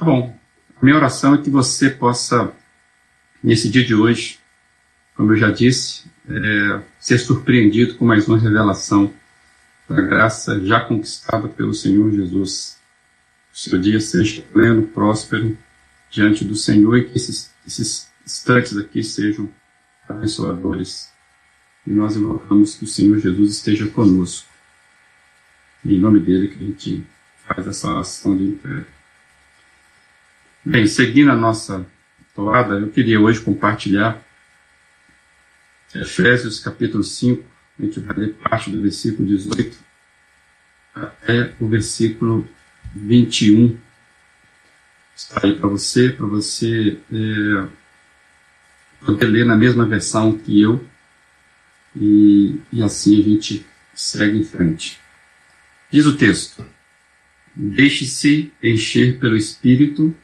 Tá bom. A minha oração é que você possa, nesse dia de hoje, como eu já disse, é, ser surpreendido com mais uma revelação da graça já conquistada pelo Senhor Jesus. O seu dia seja pleno, próspero diante do Senhor e que esses, esses instantes aqui sejam abençoadores. E nós invocamos que o Senhor Jesus esteja conosco. E em nome dele que a gente faz essa ação de império. Bem, seguindo a nossa toada, eu queria hoje compartilhar Efésios capítulo 5, a gente vai ler parte do versículo 18 até o versículo 21. Está aí para você, para você é, poder ler na mesma versão que eu, e, e assim a gente segue em frente. Diz o texto: Deixe-se encher pelo Espírito,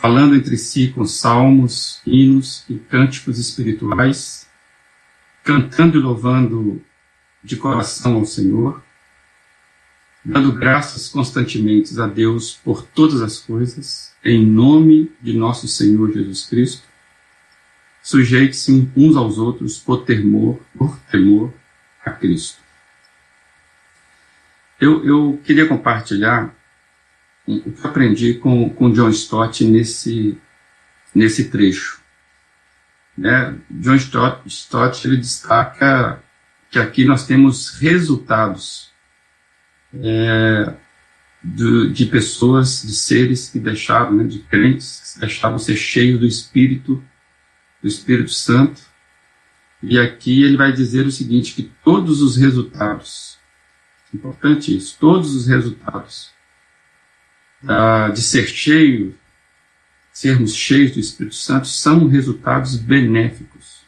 falando entre si com salmos, hinos e cânticos espirituais, cantando e louvando de coração ao Senhor, dando graças constantemente a Deus por todas as coisas, em nome de nosso Senhor Jesus Cristo, Sujeite-se uns aos outros por temor, por temor a Cristo. Eu, eu queria compartilhar o que aprendi com, com John Stott nesse, nesse trecho. Né? John Stott, Stott ele destaca que aqui nós temos resultados é, de, de, pessoas, de seres que deixaram, né, de crentes, que deixaram ser cheios do Espírito do Espírito Santo. E aqui ele vai dizer o seguinte: que todos os resultados, importante isso, todos os resultados ah, de ser cheio, sermos cheios do Espírito Santo, são resultados benéficos.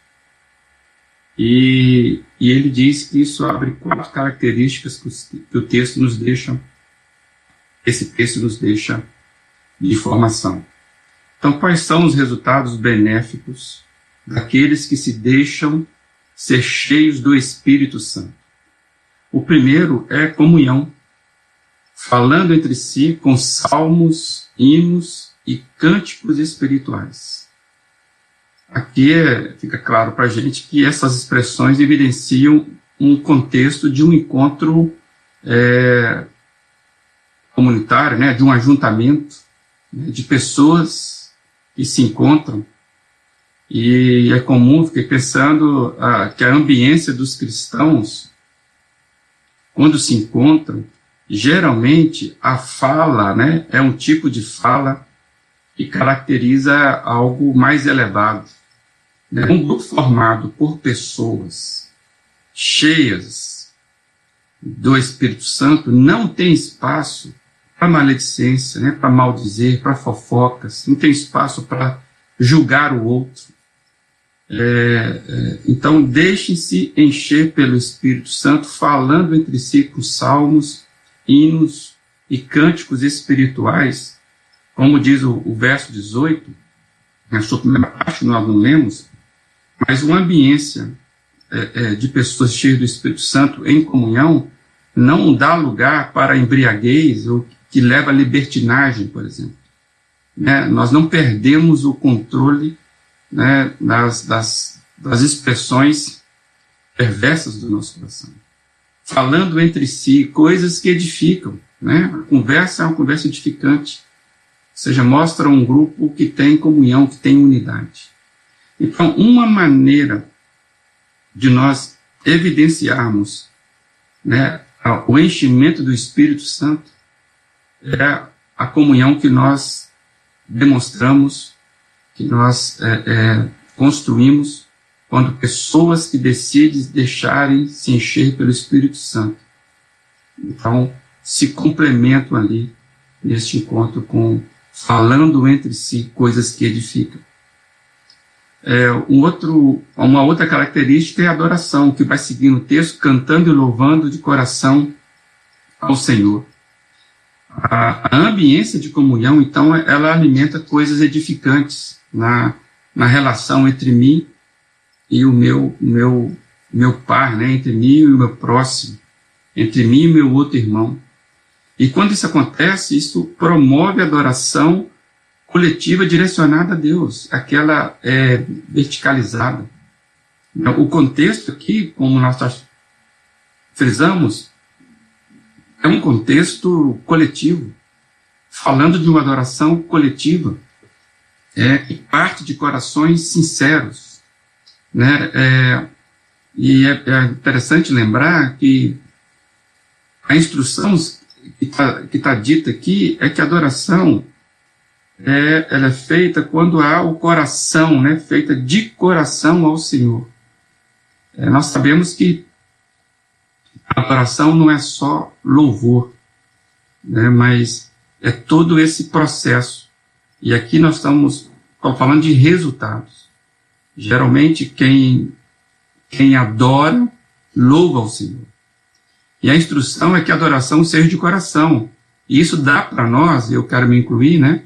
E, e ele diz que isso abre quatro características que, os, que o texto nos deixa, esse texto nos deixa de informação. Então, quais são os resultados benéficos daqueles que se deixam ser cheios do Espírito Santo? O primeiro é comunhão, falando entre si com salmos, hinos e cânticos espirituais. Aqui é, fica claro para a gente que essas expressões evidenciam um contexto de um encontro é, comunitário, né, de um ajuntamento né, de pessoas que se encontram. E é comum, fiquei pensando, ah, que a ambiência dos cristãos, quando se encontram, geralmente a fala né, é um tipo de fala que caracteriza algo mais elevado. Né? Um grupo formado por pessoas cheias do Espírito Santo não tem espaço para maledicência, né, para maldizer, para fofocas, não tem espaço para julgar o outro. É, é, então, deixem-se encher pelo Espírito Santo, falando entre si com salmos, hinos e cânticos espirituais, como diz o, o verso 18, na sua primeira parte nós não lemos, mas uma ambiência é, é, de pessoas cheias do Espírito Santo em comunhão não dá lugar para embriaguez ou que leva à libertinagem, por exemplo. Né? Nós não perdemos o controle né, das, das, das expressões perversas do nosso coração. Falando entre si coisas que edificam. Né? A conversa é uma conversa edificante. Ou seja, mostra um grupo que tem comunhão, que tem unidade. Então, uma maneira de nós evidenciarmos né, o enchimento do Espírito Santo é a comunhão que nós demonstramos, que nós é, é, construímos quando pessoas que decidem deixarem se encher pelo Espírito Santo. Então, se complementam ali neste encontro com falando entre si coisas que edificam. É, um outro, uma outra característica é a adoração, que vai seguir no texto, cantando e louvando de coração ao Senhor. A, a ambiência de comunhão, então, ela alimenta coisas edificantes na, na relação entre mim e o meu, meu, meu par, né? entre mim e o meu próximo, entre mim e meu outro irmão. E quando isso acontece, isso promove a adoração coletiva direcionada a Deus, aquela é, verticalizada. O contexto aqui, como nós frisamos, é um contexto coletivo, falando de uma adoração coletiva, é, parte de corações sinceros. Né? É, e é, é interessante lembrar que a instrução que está tá dita aqui é que a adoração é, ela é feita quando há o coração, né, feita de coração ao Senhor. É, nós sabemos que a adoração não é só louvor, né, mas é todo esse processo. E aqui nós estamos falando de resultados. Geralmente quem, quem adora louva ao Senhor. E a instrução é que a adoração seja de coração. E isso dá para nós, eu quero me incluir, né,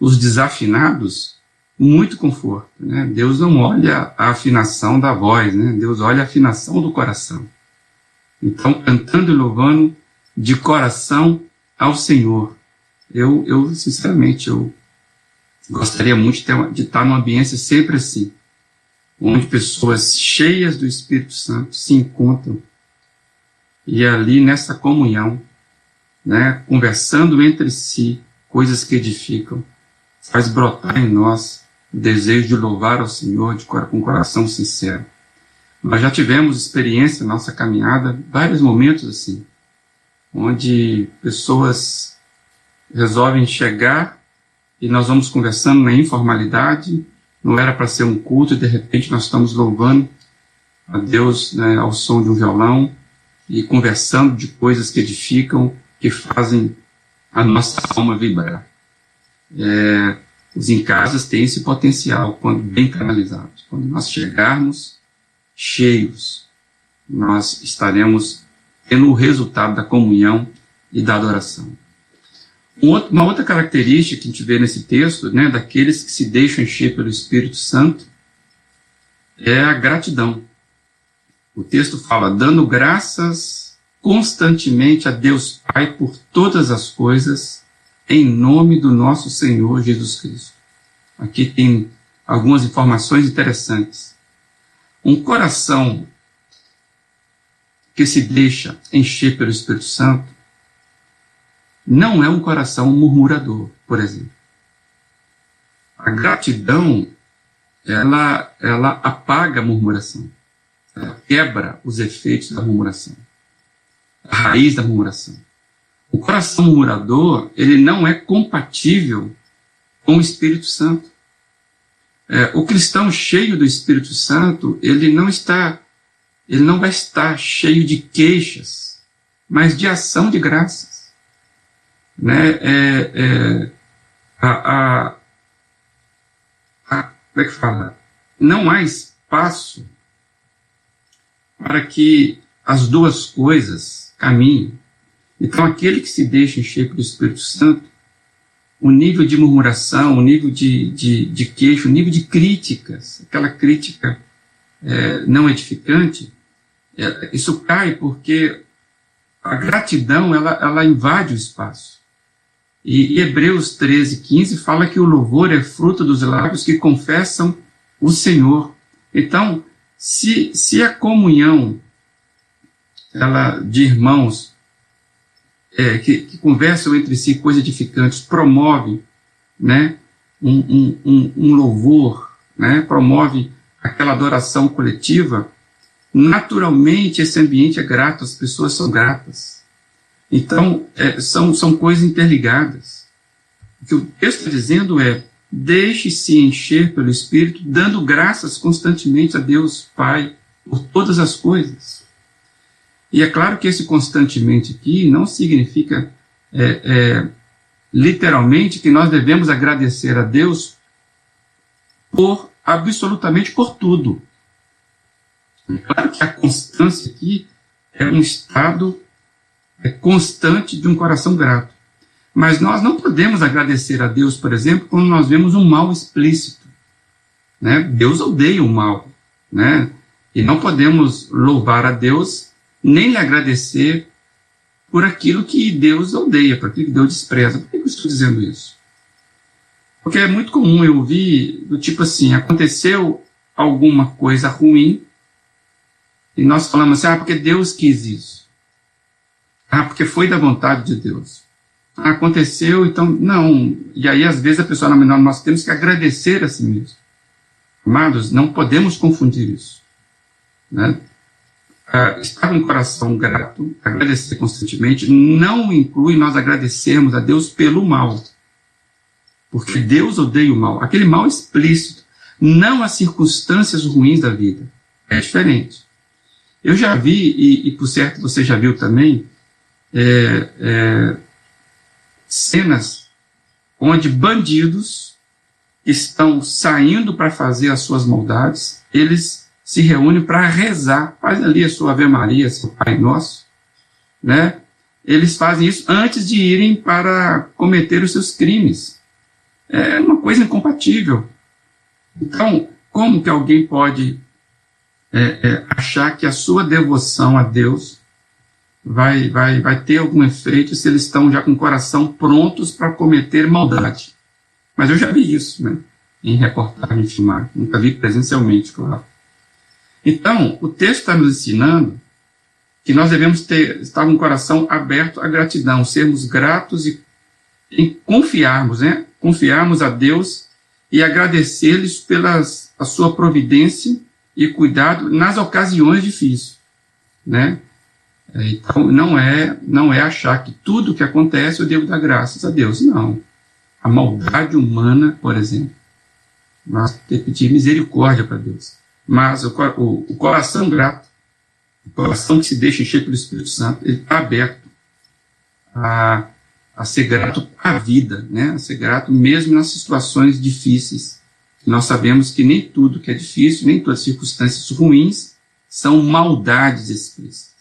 os desafinados, muito conforto. Né? Deus não olha a afinação da voz, né? Deus olha a afinação do coração. Então, cantando e louvando de coração ao Senhor. Eu, eu sinceramente, eu gostaria muito de, ter, de estar numa ambiência sempre assim, onde pessoas cheias do Espírito Santo se encontram e ali nessa comunhão, né, conversando entre si, coisas que edificam, faz brotar em nós o desejo de louvar ao Senhor de, com coração sincero. Nós já tivemos experiência na nossa caminhada, vários momentos assim, onde pessoas resolvem chegar e nós vamos conversando na informalidade, não era para ser um culto e de repente nós estamos louvando a Deus né, ao som de um violão, e conversando de coisas que edificam, que fazem a nossa alma vibrar. É, os encases têm esse potencial quando bem canalizados. Quando nós chegarmos cheios, nós estaremos tendo o resultado da comunhão e da adoração. Uma outra característica que a gente vê nesse texto, né, daqueles que se deixam encher pelo Espírito Santo, é a gratidão. O texto fala, dando graças constantemente a Deus Pai por todas as coisas, em nome do nosso Senhor Jesus Cristo. Aqui tem algumas informações interessantes. Um coração que se deixa encher pelo Espírito Santo não é um coração murmurador, por exemplo. A gratidão, ela, ela apaga a murmuração quebra os efeitos da murmuração, a raiz da murmuração. O coração murmurador, ele não é compatível com o Espírito Santo. É, o cristão cheio do Espírito Santo, ele não está, ele não vai estar cheio de queixas, mas de ação de graças. Né? É, é, a, a, a, como é que fala? Não há espaço para que as duas coisas caminhem. Então, aquele que se deixa encher pelo Espírito Santo, o nível de murmuração, o nível de, de, de queixo, o nível de críticas, aquela crítica é, não edificante, é, isso cai porque a gratidão ela, ela invade o espaço. E, Hebreus 13, 15 fala que o louvor é fruto dos lábios que confessam o Senhor. Então, se, se a comunhão ela, de irmãos é, que, que, conversam entre si coisas edificantes promove né, um, um, um, um louvor, né, promove aquela adoração coletiva, naturalmente esse ambiente é grato, as pessoas são gratas. Então, é, são, são coisas interligadas. O que texto está dizendo é: Deixe-se encher pelo Espírito, dando graças constantemente a Deus Pai por todas as coisas. E é claro que esse constantemente aqui não significa é, é, literalmente que nós devemos agradecer a Deus por absolutamente por tudo. É claro que a constância aqui é um estado constante de um coração grato. Mas nós não podemos agradecer a Deus, por exemplo, quando nós vemos um mal explícito. Né? Deus odeia o mal. Né? E não podemos louvar a Deus nem lhe agradecer por aquilo que Deus odeia, por aquilo que Deus despreza. Por que eu estou dizendo isso? Porque é muito comum eu ouvir do tipo assim, aconteceu alguma coisa ruim e nós falamos assim, ah, porque Deus quis isso. Ah, porque foi da vontade de Deus. Ah, aconteceu, então, não. E aí, às vezes, a pessoa, não, nós temos que agradecer a si mesmo. Amados, não podemos confundir isso. Né? Ah, estar com o coração grato, agradecer constantemente, não inclui nós agradecermos a Deus pelo mal. Porque Deus odeia o mal. Aquele mal explícito, não as circunstâncias ruins da vida. É diferente. Eu já vi, e, e por certo você já viu também, é, é, cenas onde bandidos estão saindo para fazer as suas maldades, eles se reúnem para rezar, faz ali a sua Ave Maria, seu Pai Nosso, né? Eles fazem isso antes de irem para cometer os seus crimes. É uma coisa incompatível. Então, como que alguém pode é, é, achar que a sua devoção a Deus vai, vai, vai ter algum efeito se eles estão já com o coração prontos para cometer maldade. Mas eu já vi isso, né? Em reportagem filmada. Nunca vi presencialmente, claro. Então, o texto está nos ensinando que nós devemos ter, estar com o coração aberto à gratidão, sermos gratos e em confiarmos, né? Confiarmos a Deus e agradecer-lhes pela sua providência e cuidado nas ocasiões difíceis, né? Então, não é, não é achar que tudo que acontece eu devo dar graças a Deus. Não. A maldade humana, por exemplo, nós temos que pedir misericórdia para Deus. Mas o, o, o, coração grato, o coração que se deixa encher pelo Espírito Santo, ele está aberto a, a ser grato à vida, né? a ser grato mesmo nas situações difíceis. Nós sabemos que nem tudo que é difícil, nem todas as circunstâncias ruins são maldades explícitas.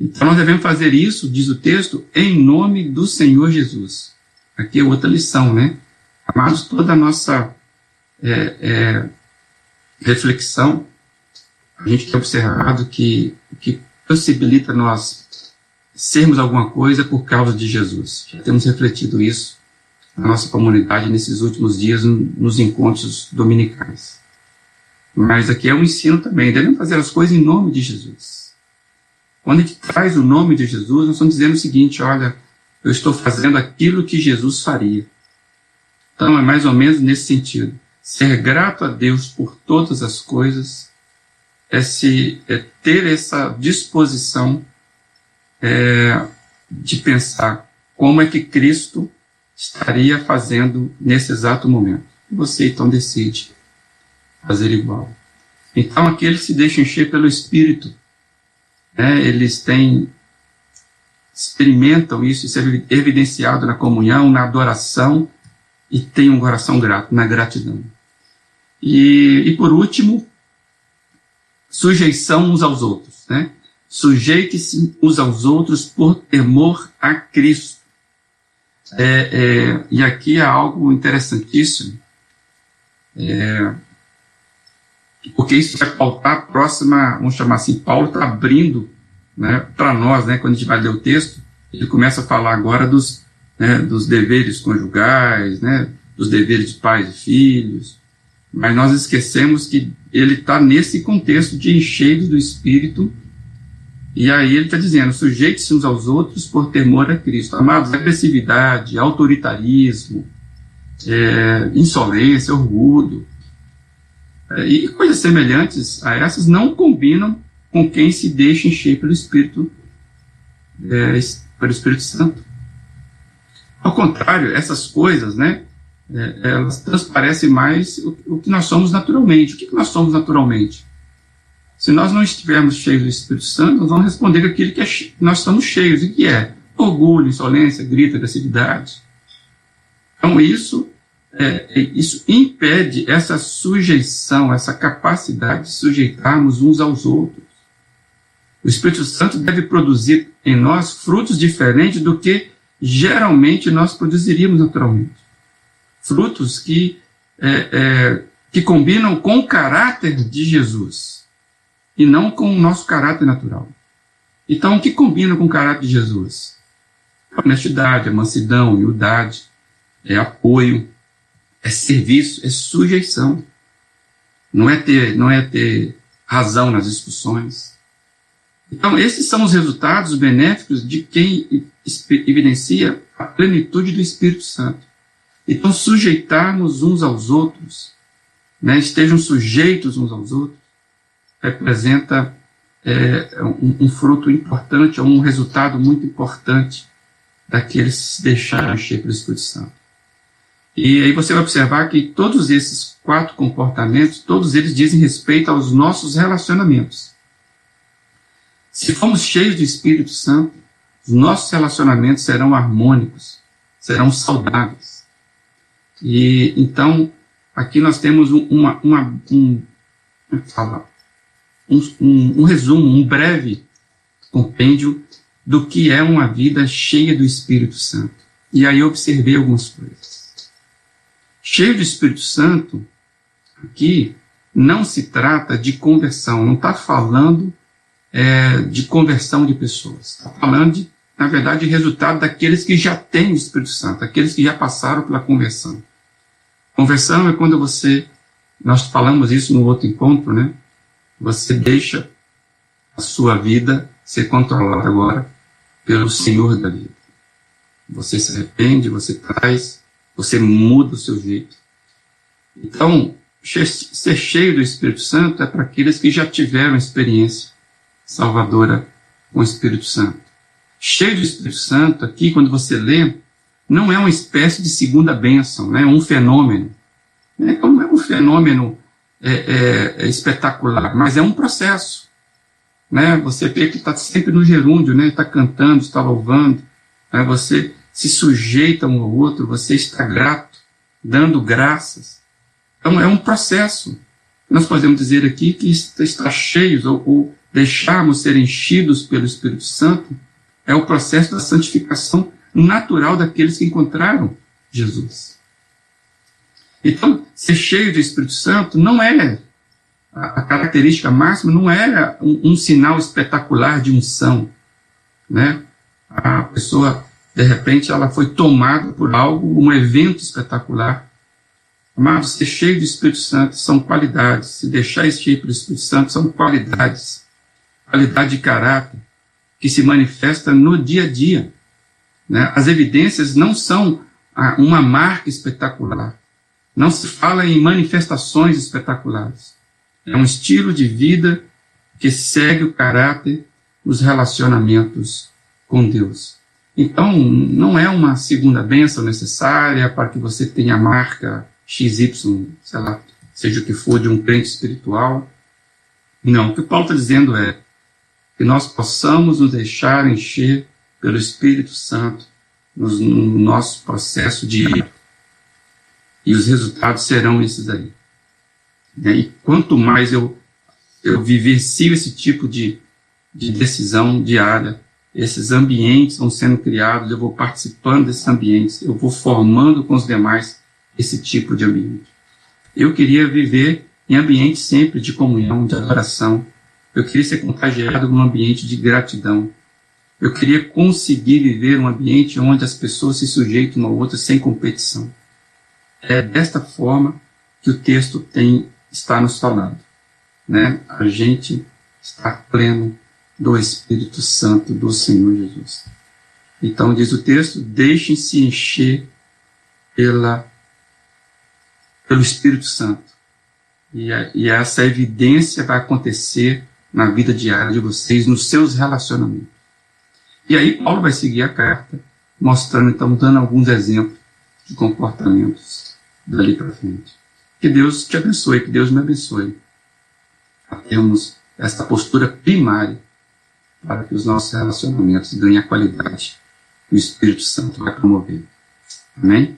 Então nós devemos fazer isso, diz o texto, em nome do Senhor Jesus. Aqui é outra lição, né? Amados, toda a nossa é, é, reflexão, a gente tem observado que o que possibilita nós sermos alguma coisa por causa de Jesus. Já temos refletido isso na nossa comunidade nesses últimos dias nos encontros dominicais. Mas aqui é um ensino também, devemos fazer as coisas em nome de Jesus. Quando a gente traz o nome de Jesus, nós estamos dizendo o seguinte: olha, eu estou fazendo aquilo que Jesus faria. Então é mais ou menos nesse sentido. Ser grato a Deus por todas as coisas é, se, é ter essa disposição é, de pensar como é que Cristo estaria fazendo nesse exato momento. Você então decide fazer igual. Então aquele se deixa encher pelo Espírito né, eles têm experimentam isso, isso é evidenciado na comunhão, na adoração e tem um coração grato, na gratidão. E, e por último, sujeição uns aos outros, né? Sujeite-se uns aos outros por temor a Cristo. É, é, e aqui é algo interessantíssimo. É, porque isso vai pautar a próxima, vamos chamar assim, Paulo está abrindo né, para nós, né, quando a gente vai ler o texto, ele começa a falar agora dos, né, dos deveres conjugais, né, dos deveres de pais e filhos, mas nós esquecemos que ele está nesse contexto de encheios do Espírito, e aí ele está dizendo, sujeite-se uns aos outros por temor a Cristo. Amados, agressividade, autoritarismo, é, insolência, orgulho, e coisas semelhantes a essas não combinam com quem se deixa encher pelo Espírito, é, pelo Espírito Santo. Ao contrário, essas coisas, né, é, elas transparecem mais o, o, que nós somos naturalmente. O que, que nós somos naturalmente? Se nós não estivermos cheios do Espírito Santo, nós vamos responder aquilo que é, nós estamos cheios, e que é orgulho, insolência, grito, agressividade. Então, isso é, isso impede essa sujeição, essa capacidade de sujeitarmos uns aos outros. O Espírito Santo deve produzir em nós frutos diferentes do que geralmente nós produziríamos naturalmente. Frutos que, é, é, que combinam com o caráter de Jesus e não com o nosso caráter natural. Então, o que combina com o caráter de Jesus? A honestidade, a mansidão, humildade, é apoio, é serviço, é sujeição. Não é ter, não é ter razão nas discussões. Então, esses são os resultados benéficos de quem evidencia a plenitude do Espírito Santo. Então, sujeitarmos uns aos outros, né, estejam sujeitos uns aos outros, representa é, um, um, fruto importante, ou um resultado muito importante daqueles que se deixaram encher pelo Espírito Santo. E aí você vai observar que todos esses quatro comportamentos, todos eles dizem respeito aos nossos relacionamentos. Se formos cheios do Espírito Santo, os nossos relacionamentos serão harmônicos, serão saudáveis. E então, aqui nós temos uma, uma um, fala, um, um, um resumo, um breve compêndio do que é uma vida cheia do Espírito Santo. E aí eu observei algumas coisas. Cheio do Espírito Santo, aqui não se trata de conversão, não está falando é, de conversão de pessoas. Está falando, de, na verdade, de resultado daqueles que já têm o Espírito Santo, aqueles que já passaram pela conversão. Conversão é quando você, nós falamos isso no outro encontro, né? Você deixa a sua vida ser controlada agora pelo Senhor da vida. Você se arrepende, você traz, você muda o seu jeito. Então, ser cheio do Espírito Santo é para aqueles que já tiveram experiência salvadora com o Espírito Santo. Cheio do Espírito Santo, aqui, quando você lê, não é uma espécie de segunda bênção, né? um fenômeno. É, não é um fenômeno é, é, é, espetacular, mas é um processo. Né? Você vê que está sempre no gerúndio, né? está cantando, está louvando, né? você se sujeita um ao outro, você está grato, dando graças. Então é um processo. Nós podemos dizer aqui que está cheio, ou, ou deixarmos ser enchidos pelo Espírito Santo, é o processo da santificação natural daqueles que encontraram Jesus. Então, ser cheio do Espírito Santo não é a, característica máxima, não é um, um, sinal espetacular de unção, né? A pessoa, de repente, ela foi tomada por algo, um evento espetacular. Amados, ser cheio do Espírito Santo são qualidades. Se deixar encher pelo Espírito Santo são qualidades. Qualidade de caráter que se manifesta no dia a dia. Né? As evidências não são uma marca espetacular. Não se fala em manifestações espetaculares. É um estilo de vida que segue o caráter os relacionamentos com Deus. Então, não é uma segunda bênção necessária para que você tenha a marca XY, sei lá, seja o que for, de um crente espiritual. Não, o que Paulo está dizendo é que nós possamos nos deixar encher pelo Espírito Santo no nosso processo de e os resultados serão esses aí. Né? E quanto mais eu, eu vivencio esse tipo de, de decisão diária, esses ambientes vão sendo criados, eu vou participando desses ambientes, eu vou formando com os demais esse tipo de ambiente. Eu queria viver em ambiente sempre de comunhão, de adoração. Eu queria ser contagiado num ambiente de gratidão. Eu queria conseguir viver um ambiente onde as pessoas se sujeitam uma a outra sem competição. É desta forma que o texto tem está nos falando. Né? A gente está pleno do Espírito Santo do Senhor Jesus. Então, diz o texto: deixem-se encher pela, pelo Espírito Santo. E, a, e essa evidência vai acontecer na vida diária de vocês, nos seus relacionamentos. E aí, Paulo vai seguir a carta, mostrando, então, dando alguns exemplos de comportamentos dali para frente. Que Deus te abençoe, que Deus me abençoe. A termos esta postura primária para que os nossos relacionamentos ganhem a qualidade que o Espírito Santo vai promover. Amém?